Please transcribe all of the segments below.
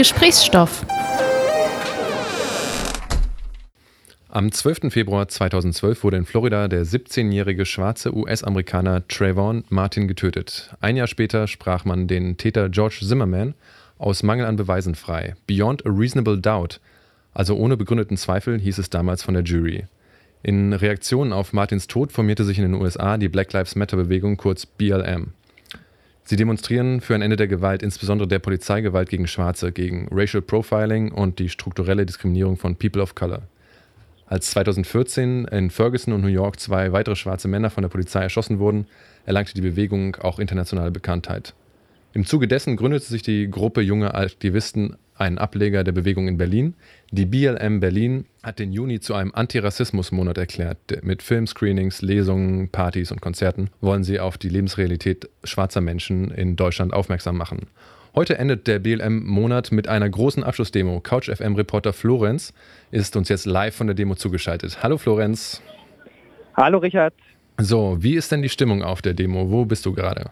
Gesprächsstoff. Am 12. Februar 2012 wurde in Florida der 17-jährige schwarze US-Amerikaner Trayvon Martin getötet. Ein Jahr später sprach man den Täter George Zimmerman aus Mangel an Beweisen frei. Beyond a reasonable doubt, also ohne begründeten Zweifel, hieß es damals von der Jury. In Reaktion auf Martins Tod formierte sich in den USA die Black Lives Matter-Bewegung, kurz BLM. Sie demonstrieren für ein Ende der Gewalt, insbesondere der Polizeigewalt gegen Schwarze, gegen Racial Profiling und die strukturelle Diskriminierung von People of Color. Als 2014 in Ferguson und New York zwei weitere schwarze Männer von der Polizei erschossen wurden, erlangte die Bewegung auch internationale Bekanntheit. Im Zuge dessen gründete sich die Gruppe junger Aktivisten, ein Ableger der Bewegung in Berlin. Die BLM Berlin hat den Juni zu einem Antirassismusmonat erklärt. Mit Filmscreenings, Lesungen, Partys und Konzerten wollen sie auf die Lebensrealität schwarzer Menschen in Deutschland aufmerksam machen. Heute endet der BLM-Monat mit einer großen Abschlussdemo. Couch-FM-Reporter Florenz ist uns jetzt live von der Demo zugeschaltet. Hallo Florenz. Hallo Richard. So, wie ist denn die Stimmung auf der Demo? Wo bist du gerade?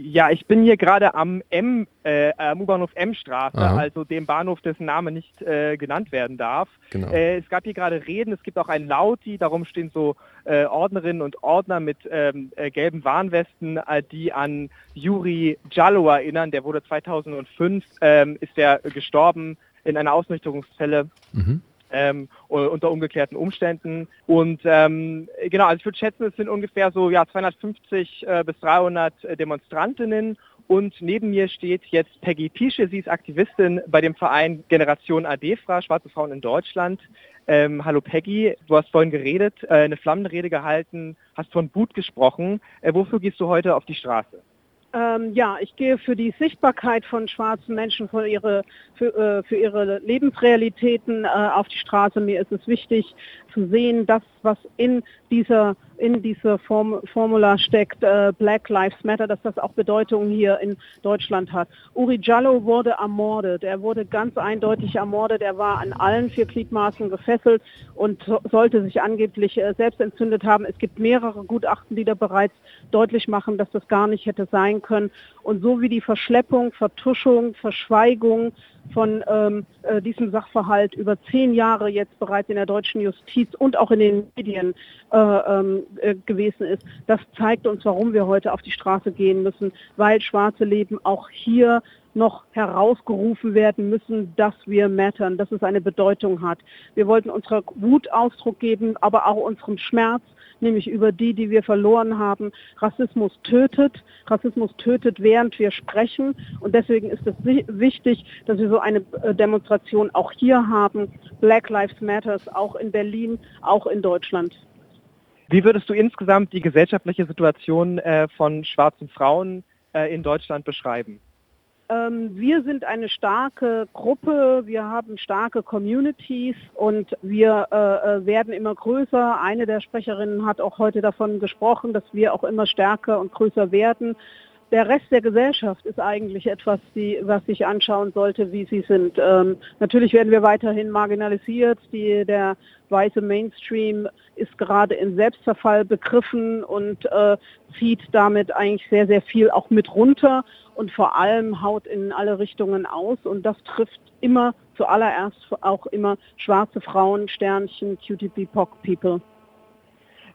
Ja, ich bin hier gerade am M, äh, am U-Bahnhof M-Straße, also dem Bahnhof, dessen Name nicht äh, genannt werden darf. Genau. Äh, es gab hier gerade Reden, es gibt auch ein Lauti, darum stehen so äh, Ordnerinnen und Ordner mit ähm, äh, gelben Warnwesten, äh, die an Juri Jallo erinnern. Der wurde 2005, ähm, ist der gestorben in einer Ausnüchterungszelle. Mhm ähm, unter ungeklärten Umständen. Und ähm, genau, also ich würde schätzen, es sind ungefähr so ja, 250 äh, bis 300 äh, Demonstrantinnen und neben mir steht jetzt Peggy Piesche. Sie ist Aktivistin bei dem Verein Generation ADFRA, Schwarze Frauen in Deutschland. Ähm, hallo Peggy, du hast vorhin geredet, äh, eine flammende Rede gehalten, hast von Wut gesprochen. Äh, wofür gehst du heute auf die Straße? Ähm, ja, ich gehe für die Sichtbarkeit von schwarzen Menschen, für ihre, für, äh, für ihre Lebensrealitäten äh, auf die Straße. Mir ist es wichtig zu sehen, dass was in dieser in dieser Form, Formula steckt, äh, Black Lives Matter, dass das auch Bedeutung hier in Deutschland hat. Uri Jallo wurde ermordet. Er wurde ganz eindeutig ermordet. Er war an allen vier Gliedmaßen gefesselt und so, sollte sich angeblich äh, selbst entzündet haben. Es gibt mehrere Gutachten, die da bereits deutlich machen, dass das gar nicht hätte sein können. Und so wie die Verschleppung, Vertuschung, Verschweigung von ähm, äh, diesem Sachverhalt über zehn Jahre jetzt bereits in der deutschen Justiz und auch in den Medien äh, ähm, äh, gewesen ist, das zeigt uns, warum wir heute auf die Straße gehen müssen, weil schwarze Leben auch hier noch herausgerufen werden müssen, dass wir mattern, dass es eine Bedeutung hat. Wir wollten unserer Wut Ausdruck geben, aber auch unserem Schmerz, nämlich über die, die wir verloren haben. Rassismus tötet. Rassismus tötet, während wir sprechen. Und deswegen ist es wichtig, dass wir so eine äh, Demonstration auch hier haben. Black Lives Matters auch in Berlin, auch in Deutschland. Wie würdest du insgesamt die gesellschaftliche Situation äh, von schwarzen Frauen äh, in Deutschland beschreiben? Ähm, wir sind eine starke Gruppe, wir haben starke Communities und wir äh, äh, werden immer größer. Eine der Sprecherinnen hat auch heute davon gesprochen, dass wir auch immer stärker und größer werden der Rest der Gesellschaft ist eigentlich etwas, die, was sich anschauen sollte, wie sie sind. Ähm, natürlich werden wir weiterhin marginalisiert. Die, der weiße Mainstream ist gerade in Selbstverfall begriffen und äh, zieht damit eigentlich sehr, sehr viel auch mit runter und vor allem haut in alle Richtungen aus. Und das trifft immer zuallererst auch immer schwarze Frauen, Sternchen, QTP, POC People.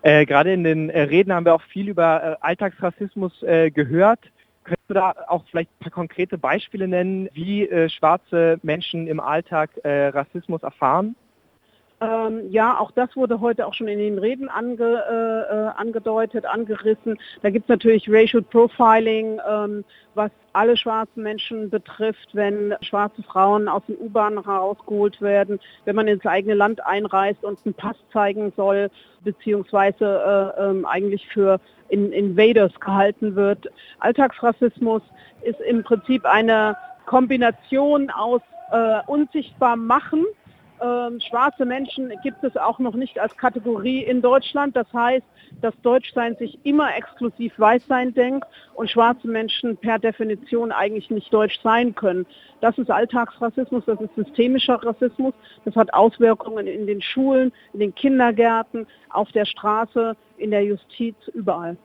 Äh, Gerade in den äh, Reden haben wir auch viel über äh, Alltagsrassismus gehört. Könntest du da auch vielleicht ein paar konkrete Beispiele nennen, wie schwarze Menschen im Alltag Rassismus erfahren? Ähm, ja, auch das wurde heute auch schon in den Reden ange, äh, äh angedeutet, angerissen. Da gibt es natürlich Racial Profiling, ähm, was alle schwarzen Menschen betrifft, wenn schwarze Frauen aus den U-Bahnen herausgeholt werden, wenn man ins eigene Land einreist und einen Pass zeigen soll, beziehungsweise äh, ähm, eigentlich für in Invaders gehalten wird. Alltagsrassismus ist im Prinzip eine Kombination aus äh, unsichtbar machen ähm, schwarze Menschen gibt es auch noch nicht als Kategorie in Deutschland. Das heißt, dass Deutschsein sich immer exklusiv Weißsein denkt und schwarze Menschen per Definition eigentlich nicht deutsch sein können. Das ist Alltagsrassismus, das ist systemischer Rassismus. Das hat Auswirkungen in den Schulen, in den Kindergärten, auf der Straße, in der Justiz, überall.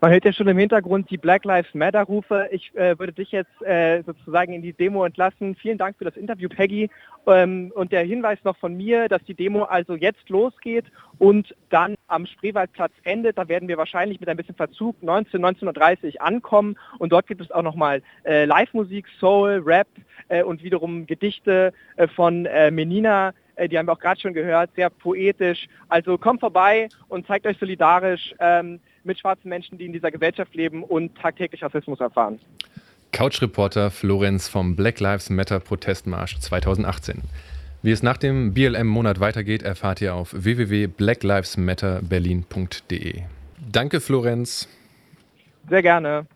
Man hört ja schon im Hintergrund die Black Lives Matter Rufe. Ich äh, würde dich jetzt äh, sozusagen in die Demo entlassen. Vielen Dank für das Interview, Peggy. Ähm, und der Hinweis noch von mir, dass die Demo also jetzt losgeht und dann am Spreewaldplatz endet. Da werden wir wahrscheinlich mit ein bisschen Verzug 19, 19.30 Uhr ankommen. Und dort gibt es auch nochmal äh, Live-Musik, Soul, Rap äh, und wiederum Gedichte äh, von äh, Menina die haben wir auch gerade schon gehört, sehr poetisch. Also kommt vorbei und zeigt euch solidarisch. Ähm, mit schwarzen Menschen, die in dieser Gesellschaft leben und tagtäglich Rassismus erfahren. Couch-Reporter Florenz vom Black Lives Matter Protestmarsch 2018. Wie es nach dem BLM-Monat weitergeht, erfahrt ihr auf www.blacklivesmatterberlin.de. Danke, Florenz. Sehr gerne.